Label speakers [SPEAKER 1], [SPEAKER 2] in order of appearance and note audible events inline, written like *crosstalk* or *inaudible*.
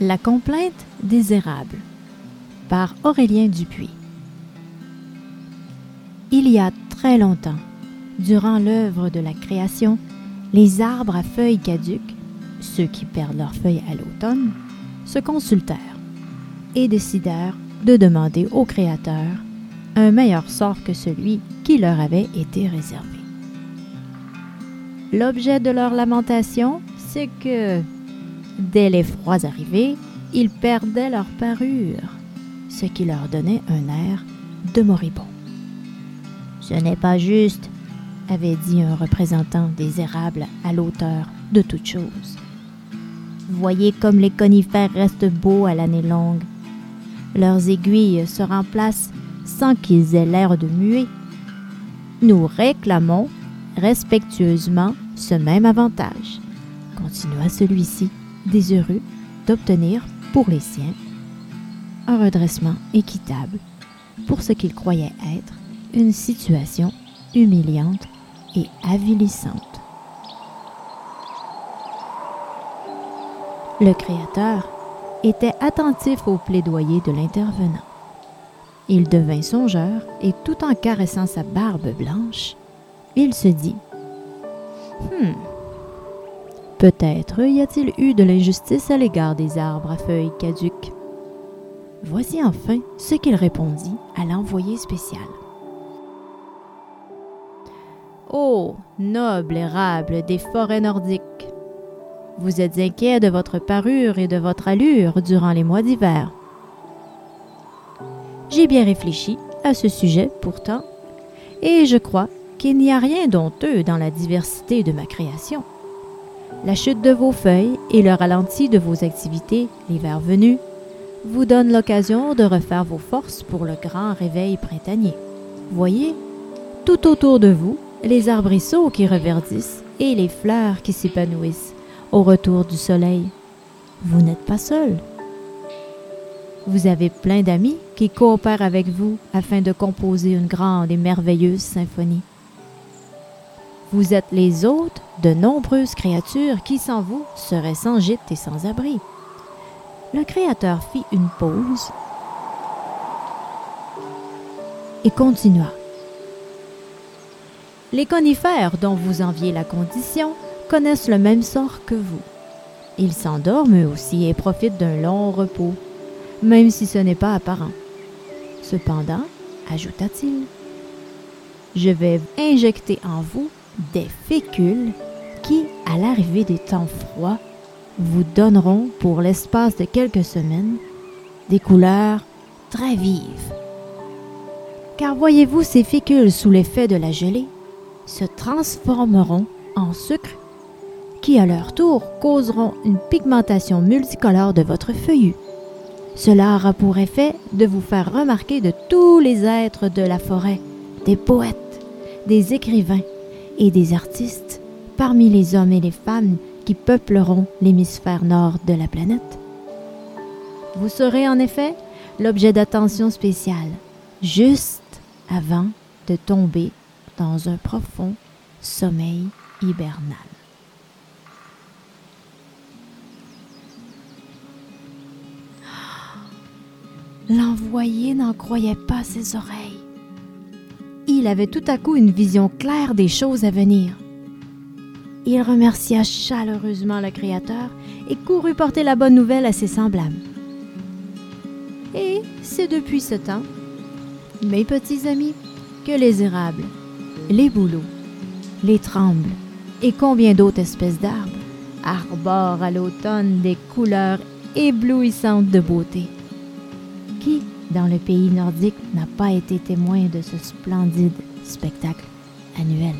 [SPEAKER 1] La complainte des érables par Aurélien Dupuis. Il y a très longtemps, durant l'œuvre de la création, les arbres à feuilles caduques, ceux qui perdent leurs feuilles à l'automne, se consultèrent et décidèrent de demander au Créateur un meilleur sort que celui qui leur avait été réservé. L'objet de leur lamentation, c'est que, dès les froids arrivés, ils perdaient leur parure, ce qui leur donnait un air de moribond. Ce n'est pas juste, avait dit un représentant des érables à l'auteur de toutes choses. Voyez comme les conifères restent beaux à l'année longue. Leurs aiguilles se remplacent sans qu'ils aient l'air de muer. Nous réclamons respectueusement ce même avantage, continua celui-ci, désireux d'obtenir pour les siens un redressement équitable pour ce qu'il croyait être une situation humiliante et avilissante. Le Créateur était attentif au plaidoyer de l'intervenant. Il devint songeur et tout en caressant sa barbe blanche, il se dit Hmm. Peut-être y a-t-il eu de l'injustice à l'égard des arbres à feuilles caduques. Voici enfin ce qu'il répondit à l'envoyé spécial. Ô noble érable des forêts nordiques, vous êtes inquiet de votre parure et de votre allure durant les mois d'hiver. J'ai bien réfléchi à ce sujet pourtant, et je crois qu'il n'y a rien d'honteux dans la diversité de ma création. La chute de vos feuilles et le ralenti de vos activités, l'hiver venu, vous donnent l'occasion de refaire vos forces pour le grand réveil printanier. Voyez, tout autour de vous, les arbrisseaux qui reverdissent et les fleurs qui s'épanouissent au retour du soleil. Vous n'êtes pas seul. Vous avez plein d'amis qui coopèrent avec vous afin de composer une grande et merveilleuse symphonie. Vous êtes les hôtes de nombreuses créatures qui sans vous seraient sans gîte et sans abri. Le Créateur fit une pause et continua. Les conifères dont vous enviez la condition connaissent le même sort que vous. Ils s'endorment eux aussi et profitent d'un long repos, même si ce n'est pas apparent. Cependant, ajouta-t-il, je vais injecter en vous des fécules qui, à l'arrivée des temps froids, vous donneront pour l'espace de quelques semaines des couleurs très vives. Car voyez-vous, ces fécules sous l'effet de la gelée se transformeront en sucre qui, à leur tour, causeront une pigmentation multicolore de votre feuillu. Cela aura pour effet de vous faire remarquer de tous les êtres de la forêt, des poètes, des écrivains, et des artistes parmi les hommes et les femmes qui peupleront l'hémisphère nord de la planète. Vous serez en effet l'objet d'attention spéciale, juste avant de tomber dans un profond sommeil hibernal. *gasps* L'envoyé n'en croyait pas ses oreilles avait tout à coup une vision claire des choses à venir. Il remercia chaleureusement le Créateur et courut porter la bonne nouvelle à ses semblables. Et c'est depuis ce temps, mes petits amis, que les érables, les bouleaux, les trembles et combien d'autres espèces d'arbres arborent à l'automne des couleurs éblouissantes de beauté. Dans le pays nordique n'a pas été témoin de ce splendide spectacle annuel.